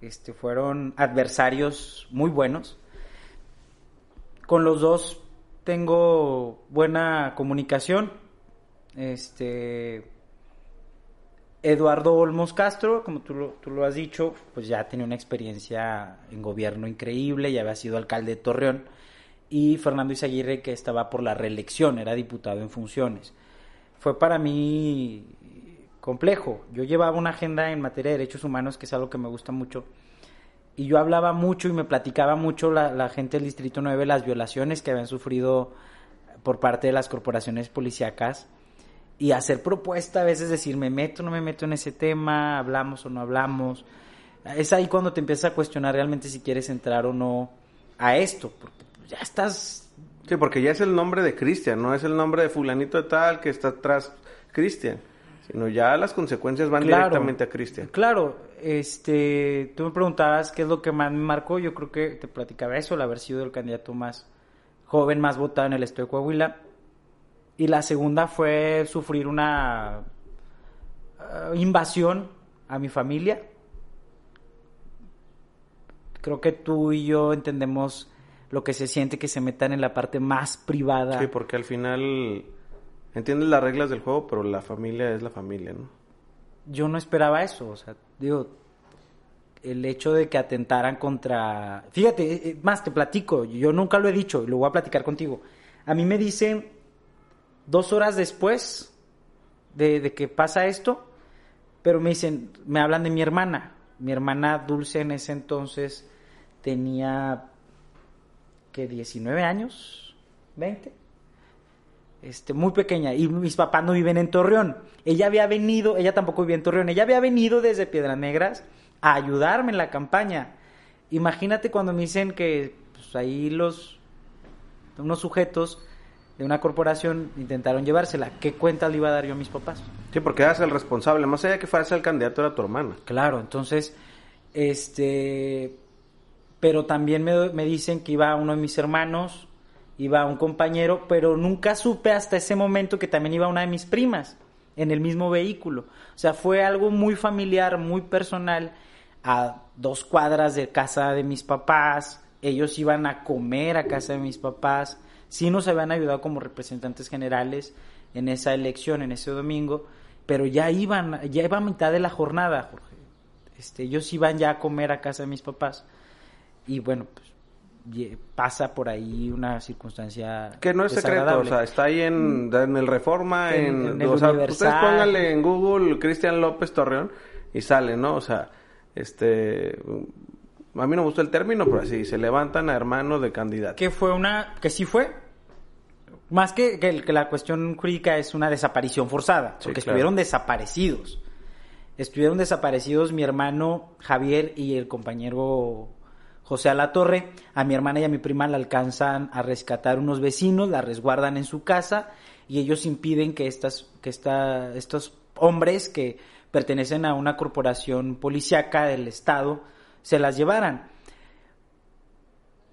Este, fueron adversarios muy buenos. Con los dos tengo buena comunicación. Este Eduardo Olmos Castro, como tú lo, tú lo has dicho, pues ya tenía una experiencia en gobierno increíble, ya había sido alcalde de Torreón. Y Fernando Izaguirre, que estaba por la reelección, era diputado en funciones. Fue para mí complejo. Yo llevaba una agenda en materia de derechos humanos, que es algo que me gusta mucho. Y yo hablaba mucho y me platicaba mucho la, la gente del Distrito 9 las violaciones que habían sufrido por parte de las corporaciones policíacas y hacer propuesta, a veces decir, me meto o no me meto en ese tema, hablamos o no hablamos. Es ahí cuando te empiezas a cuestionar realmente si quieres entrar o no a esto, porque ya estás... Sí, porque ya es el nombre de Cristian, no es el nombre de fulanito de tal que está atrás Cristian, sino ya las consecuencias van Claro. directamente a Cristian. Claro, este, tú me preguntabas qué es lo que más me marcó, yo creo que te platicaba eso, el haber sido el candidato más joven, más votado en el estado de Coahuila. Y la segunda fue sufrir una eh, invasión a mi familia. Creo que tú y yo entendemos lo que se siente que se metan en la parte más privada. Sí, porque al final entiendes las reglas del juego, pero la familia es la familia, ¿no? yo no esperaba eso, o sea, digo, el hecho de que atentaran contra... Fíjate, eh, eh, más te platico, yo nunca lo he dicho lo voy a platicar contigo. A mí me dicen dos horas después de, de que pasa esto, pero me dicen, me hablan de mi hermana. Mi hermana Dulce en ese entonces tenía, que 19 años, 20 este, muy pequeña, y mis papás no viven en Torreón. Ella había venido, ella tampoco vivía en Torreón, ella había venido desde Piedras Negras a ayudarme en la campaña. Imagínate cuando me dicen que pues, ahí los unos sujetos de una corporación intentaron llevársela. ¿Qué cuentas le iba a dar yo a mis papás? Sí, porque eras el responsable, más allá de que fueras el candidato era tu hermana. Claro, entonces, este, pero también me, me dicen que iba uno de mis hermanos, iba un compañero, pero nunca supe hasta ese momento que también iba una de mis primas en el mismo vehículo. O sea, fue algo muy familiar, muy personal, a dos cuadras de casa de mis papás. Ellos iban a comer a casa de mis papás. Sí nos habían ayudado como representantes generales en esa elección, en ese domingo, pero ya iban, ya iba a mitad de la jornada, Jorge. Este, ellos iban ya a comer a casa de mis papás. Y bueno, pues pasa por ahí una circunstancia Que no es secreto, o sea, está ahí en, en el Reforma, En- en, en el o sea, Universal. ustedes pónganle en Google Cristian López Torreón y sale, ¿no? O sea, este, a mí no me gustó el término, pero así, se levantan a hermanos de candidato. que fue una, que sí fue, más que, que la cuestión jurídica es una desaparición forzada, Sí, porque claro. estuvieron desaparecidos. Estuvieron desaparecidos mi hermano Javier y el compañero José Alatorre. A mi hermana y a mi prima la alcanzan a rescatar unos vecinos, la resguardan en su casa y ellos impiden que estas, que esta, estos hombres que pertenecen a una corporación policíaca del estado se las llevaran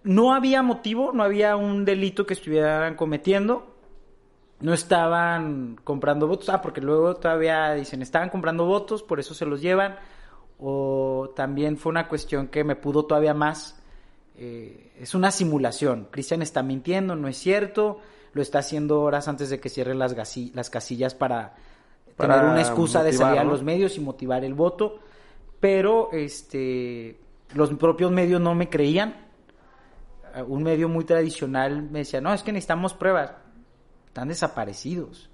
no había motivo, no había un delito que estuvieran cometiendo. No estaban comprando votos. Ah, porque luego todavía dicen, estaban comprando votos, por eso se los llevan. O también fue una cuestión que me pudo todavía más. eh, es una simulación. Cristian está mintiendo, no es cierto. Lo está haciendo horas antes de que cierren las, casillas para, Para tener una excusa de salir a los medios y motivar el voto. Pero este los propios medios no me creían un medio muy tradicional me decía, no, es que necesitamos pruebas. Están desaparecidos.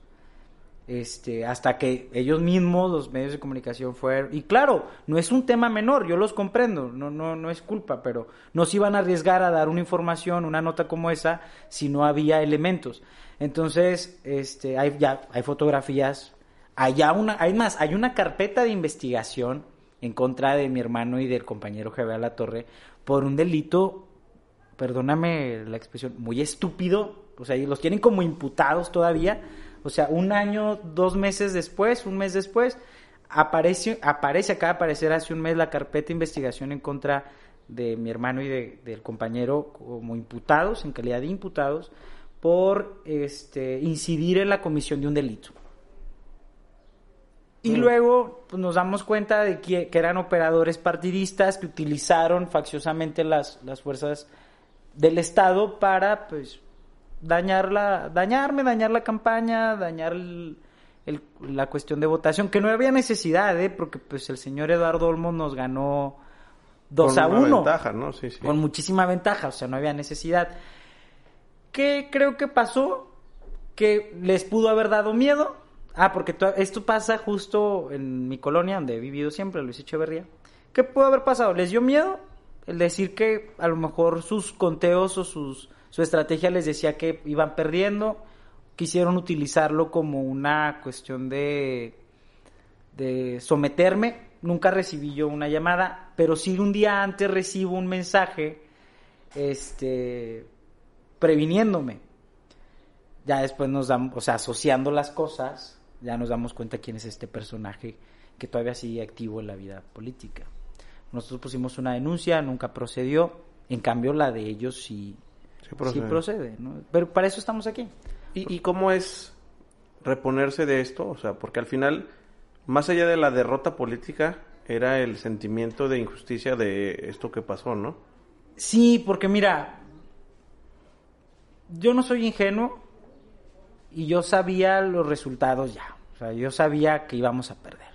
Este, hasta que ellos mismos, los medios de comunicación fueron, y claro, no es un tema menor, yo los comprendo, no, no, no es culpa, pero no se iban a arriesgar a dar una información, una nota como esa, si no había elementos. Entonces, este, hay ya, hay fotografías, hay una, hay más, hay una carpeta de investigación en contra de mi hermano y del compañero Javier La Torre por un delito, perdóname la expresión, muy estúpido, o sea, los tienen como imputados todavía, o sea, un año, dos meses después, un mes después, aparece, aparece, acaba de aparecer hace un mes la carpeta de investigación en contra de mi hermano y del compañero como imputados, en calidad de imputados, por este, incidir en la comisión de un delito. Y luego pues, nos damos cuenta de que, que, eran operadores partidistas que utilizaron facciosamente las, las fuerzas del Estado para pues dañar la, dañarme, dañar la campaña, dañar la cuestión de votación, que no había necesidad, ¿eh? porque pues el señor Eduardo Olmo nos ganó 2 a 1. ventaja, ¿no? Sí, sí. Con muchísima ventaja, o sea, no había necesidad. ¿Qué creo que pasó? Que les pudo haber dado miedo. Ah, porque esto pasa justo en mi colonia, donde he vivido siempre, Luis Echeverría. ¿Qué pudo haber pasado? ¿Les dio miedo? El decir que a lo mejor sus conteos o sus su estrategia les decía que iban perdiendo, quisieron utilizarlo como una cuestión de, de someterme. Nunca recibí yo una llamada, pero sí un día antes recibo un mensaje este, previniéndome. Ya después nos damos, o sea, asociando las cosas, ya nos damos cuenta quién es este personaje que todavía sigue activo en la vida política. Nosotros pusimos una denuncia, nunca procedió, en cambio la de ellos sí, sí procede. ¿no? Pero para eso estamos aquí. ¿Y, cómo es reponerse de esto? O sea, porque al final, más allá de la derrota política, era el sentimiento de injusticia de esto que pasó, ¿no? Sí, porque mira, yo no soy ingenuo y yo sabía los resultados ya. O sea, yo sabía que íbamos a perder.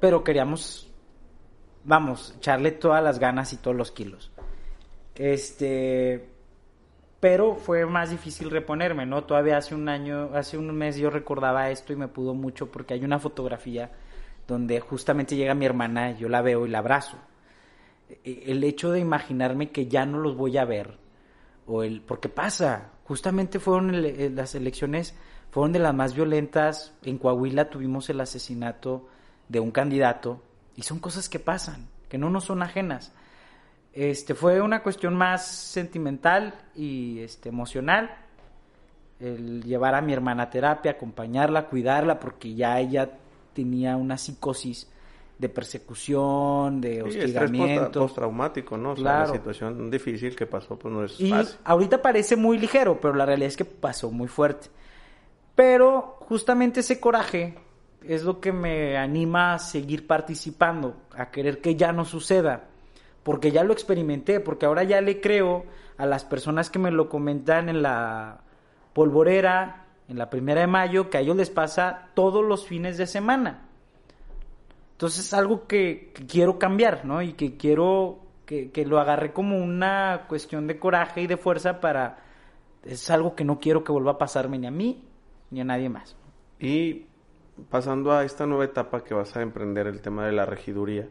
Pero queríamos, vamos, echarle todas las ganas y todos los kilos. Este, pero fue más difícil reponerme, ¿no? Todavía hace un año, hace un mes yo recordaba esto y me pudo mucho porque hay una fotografía donde justamente llega mi hermana, yo la veo y la abrazo. E, el hecho de imaginarme que ya no los voy a ver, o el, porque pasa, justamente fueron las elecciones, fueron de las más violentas, en Coahuila tuvimos el asesinato de un candidato, y son cosas que pasan, que no nos son ajenas. Este, fue una cuestión más sentimental y este, emocional. El llevar a mi hermana a terapia, acompañarla, cuidarla, porque ya ella tenía una psicosis de persecución, de hostigamiento. postraumático, ¿no? O sea, la situación difícil que pasó, pues no es y ahorita parece muy ligero, pero la realidad es que pasó muy fuerte. Pero justamente ese coraje es lo que me anima a seguir participando, a querer que ya no suceda porque ya lo experimenté, porque ahora ya le creo a las personas que me lo comentan en la polvorera, en la primera de mayo, que a ellos les pasa todos los fines de semana. Entonces es algo que, quiero cambiar, ¿no? Y que quiero que, lo agarre como una cuestión de coraje y de fuerza para... Es algo que no quiero que vuelva a pasarme ni a mí ni a nadie más. Y pasando a esta nueva etapa que vas a emprender, el tema de la regiduría,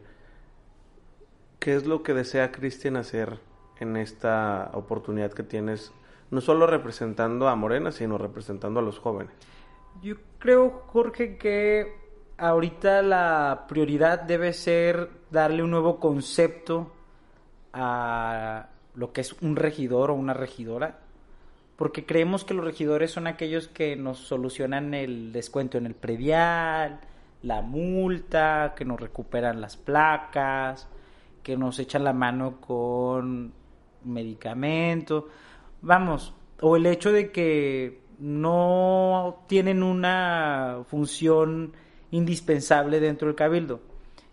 ¿Qué es lo que desea Cristian hacer en esta oportunidad que tienes, no solo representando a Morena, sino representando a los jóvenes? Yo creo, Jorge, que ahorita la prioridad debe ser darle un nuevo concepto a lo que es un regidor o una regidora, porque creemos que los regidores son aquellos que nos solucionan el descuento en el predial, la multa, que nos recuperan las placas, que nos echan la mano con medicamentos, vamos, o el hecho de que no tienen una función indispensable dentro del cabildo.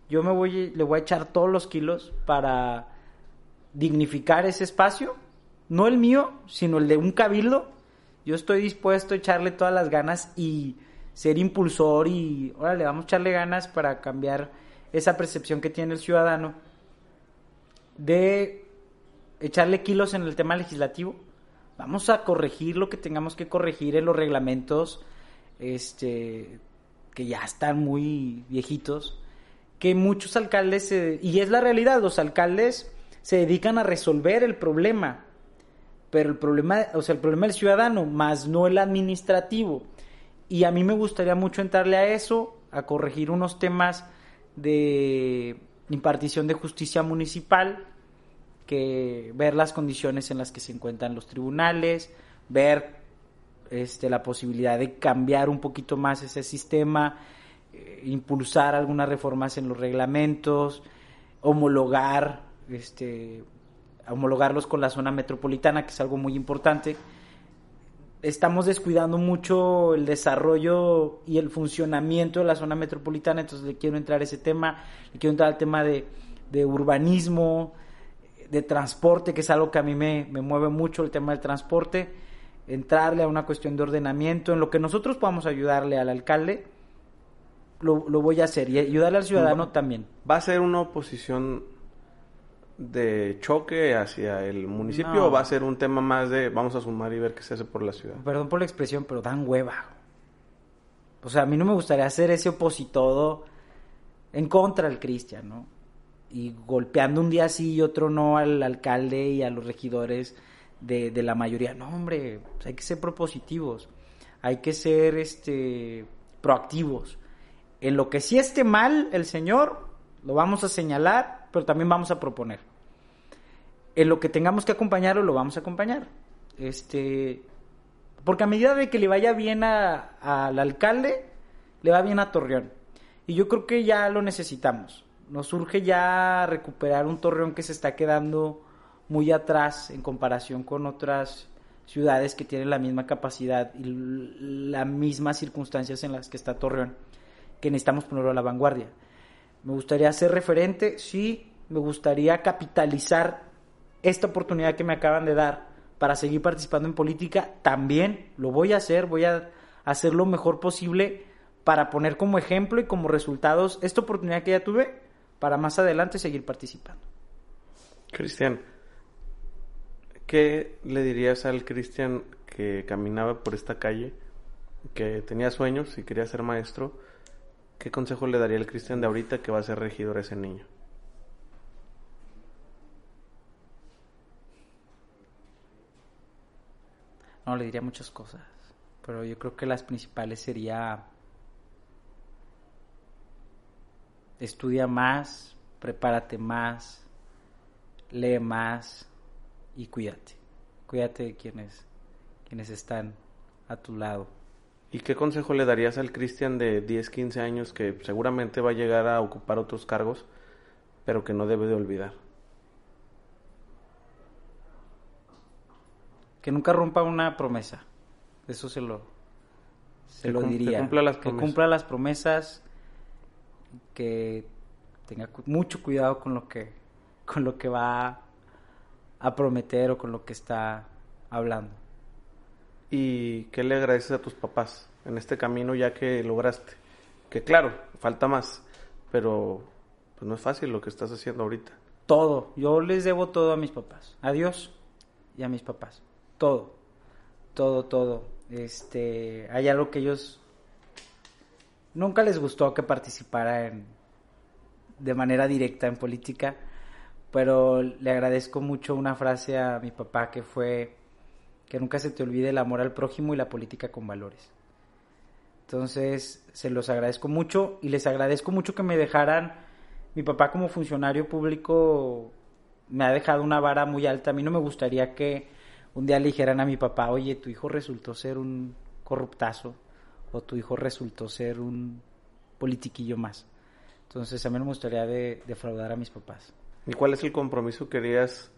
Yo me voy, le voy a echar todos los kilos para dignificar ese espacio, no el mío, sino el de un cabildo. Yo estoy dispuesto a echarle todas las ganas y ser impulsor y, órale, vamos a echarle ganas para cambiar esa percepción que tiene el ciudadano de echarle kilos en el tema legislativo. Vamos a corregir lo que tengamos que corregir en los reglamentos, este, que ya están muy viejitos, que muchos alcaldes, y es la realidad, los alcaldes se dedican a resolver el problema, pero el problema, o sea, el problema del ciudadano, más no el administrativo. Y a mí me gustaría mucho entrarle a eso, a corregir unos temas de impartición de justicia municipal, que ver las condiciones en las que se encuentran los tribunales, ver este, la posibilidad de cambiar un poquito más ese sistema, eh, impulsar algunas reformas en los reglamentos, homologar, este, homologarlos con la zona metropolitana, que es algo muy importante. Estamos descuidando mucho el desarrollo y el funcionamiento de la zona metropolitana, entonces le quiero entrar a ese tema, le quiero entrar al tema de, de urbanismo, de transporte, que es algo que a mí me, me mueve mucho, el tema del transporte entrarle a una cuestión de ordenamiento, en lo que nosotros podamos ayudarle al alcalde, lo, lo voy a hacer y ayudarle al ciudadano también. ¿Va a ser una oposición de choque hacia el municipio o va a ser un tema más de vamos a sumar y ver qué se hace por la ciudad? Perdón por la expresión, pero dan hueva. O sea, a mí no me gustaría hacer ese opositodo en contra del Cristian, ¿no? Y golpeando un día sí y otro no al alcalde y a los regidores de, la mayoría. No, hombre, pues hay que ser propositivos, hay que ser este, proactivos. En lo que sí esté mal el Señor, lo vamos a señalar, pero también vamos a proponer. En lo que tengamos que acompañarlo, lo vamos a acompañar. Este, porque a medida de que le vaya bien al alcalde, le va bien a Torreón. Y yo creo que ya lo necesitamos. Nos surge ya recuperar un Torreón que se está quedando muy atrás en comparación con otras ciudades que tienen la misma capacidad y las mismas circunstancias en las que está Torreón, que necesitamos ponerlo a la vanguardia. Me gustaría ser referente, sí, me gustaría capitalizar esta oportunidad que me acaban de dar para seguir participando en política, también lo voy a hacer, voy a hacer lo mejor posible para poner como ejemplo y como resultados esta oportunidad que ya tuve para más adelante seguir participando. Cristian, ¿Qué le dirías al Cristian que caminaba por esta calle, que tenía sueños y quería ser maestro? ¿Qué consejo le daría al Cristian de ahorita que va a ser regidor ese niño? No, le diría muchas cosas, pero yo creo que las principales sería estudia más, prepárate más, lee más, y cuídate. Cuídate de quienes, quienes están a tu lado. ¿Y qué consejo le darías al Cristian de 10, 15 años que seguramente va a llegar a ocupar otros cargos, pero que no debe de olvidar? Que nunca rompa una promesa. Eso se lo, se lo diría. Que cumpla las promesas. Que cumpla las promesas. Que tenga mucho cuidado con lo que, con lo que va a prometer o con lo que está hablando. ¿Y qué le agradeces a tus papás en este camino ya que lograste? Que claro, falta más, pero pues no es fácil lo que estás haciendo ahorita. Todo, yo les debo todo a mis papás, a Dios y a mis papás, todo, todo, todo. Este, hay algo que ellos nunca les gustó que participara en, de manera directa en política pero le agradezco mucho una frase a mi papá que fue que nunca se te olvide el amor al prójimo y la política con valores. Entonces, se los agradezco mucho y les agradezco mucho que me dejaran, mi papá como funcionario público me ha dejado una vara muy alta. A mí no me gustaría que un día le dijeran a mi papá, oye, tu hijo resultó ser un corruptazo o tu hijo resultó ser un politiquillo más. Entonces, a mí no me gustaría defraudar a mis papás. ¿Y cuál es el compromiso que harías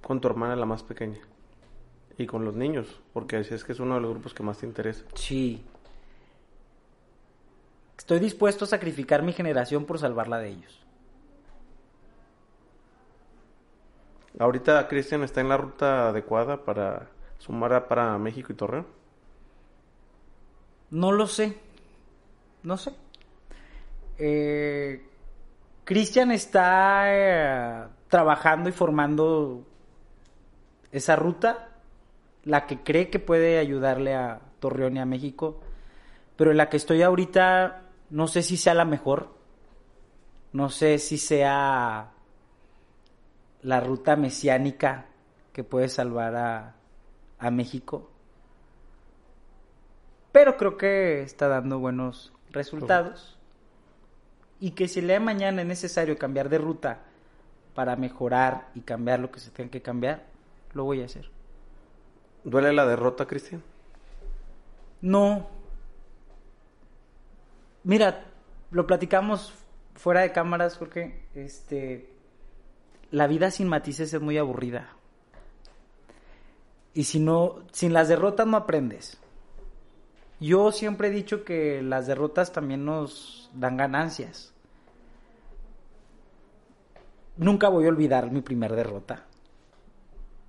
con tu hermana la más pequeña? Y con los niños, porque es que es uno de los grupos que más te interesa. Sí. Estoy dispuesto a sacrificar mi generación por salvarla de ellos. ¿Ahorita Cristian está en la ruta adecuada para sumar para México y Torreón? No lo sé. No sé. Eh, Cristian está eh, trabajando y formando esa ruta, la que cree que puede ayudarle a Torreón y a México. pero en la que estoy ahorita no sé si sea la mejor. No sé si sea la ruta mesiánica que puede salvar a, a México. Pero creo que está dando buenos resultados. Y que si el día mañana es necesario cambiar de ruta para mejorar y cambiar lo que se tenga que cambiar, lo voy a hacer. ¿Duele la derrota, Cristian? No. Mira, lo platicamos fuera de cámaras porque este la vida sin matices es muy aburrida. Y si no, sin las derrotas no aprendes. Yo siempre he dicho que las derrotas también nos dan ganancias. Nunca voy a olvidar mi primer derrota,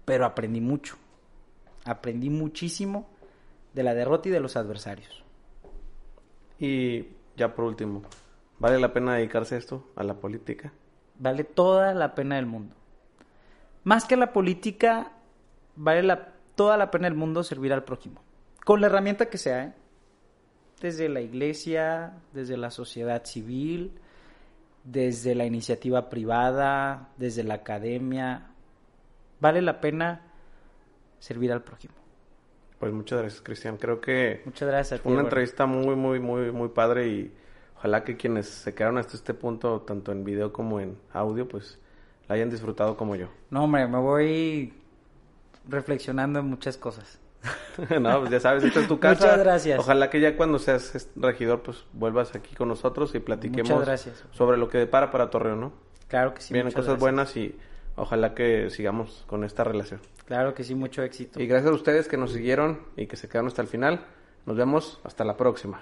pero aprendí mucho. Aprendí muchísimo de la derrota y de los adversarios. Y ya por último, ¿vale la pena dedicarse a esto, a la política? Vale toda la pena del mundo. Más que la política, vale la, toda la pena del mundo servir al prójimo. Con la herramienta que sea, ¿eh? desde la iglesia, desde la sociedad civil, desde la iniciativa privada, desde la academia. Vale la pena servir al prójimo. Pues muchas gracias, Cristian. Creo que muchas gracias fue una entrevista muy, muy, muy, muy padre y ojalá que quienes se quedaron hasta este punto, tanto en video como en audio, pues la hayan disfrutado como yo. No, hombre, me voy reflexionando en muchas cosas. no, pues ya sabes, esta es tu casa. Muchas gracias. Ojalá que ya cuando seas regidor, pues vuelvas aquí con nosotros y platiquemos sobre lo que depara para Torreón, ¿no? Claro que sí. Vienen cosas buenas y ojalá que sigamos con esta relación. Claro que sí, mucho éxito. Y gracias a ustedes que nos siguieron y que se quedaron hasta el final. Nos vemos hasta la próxima.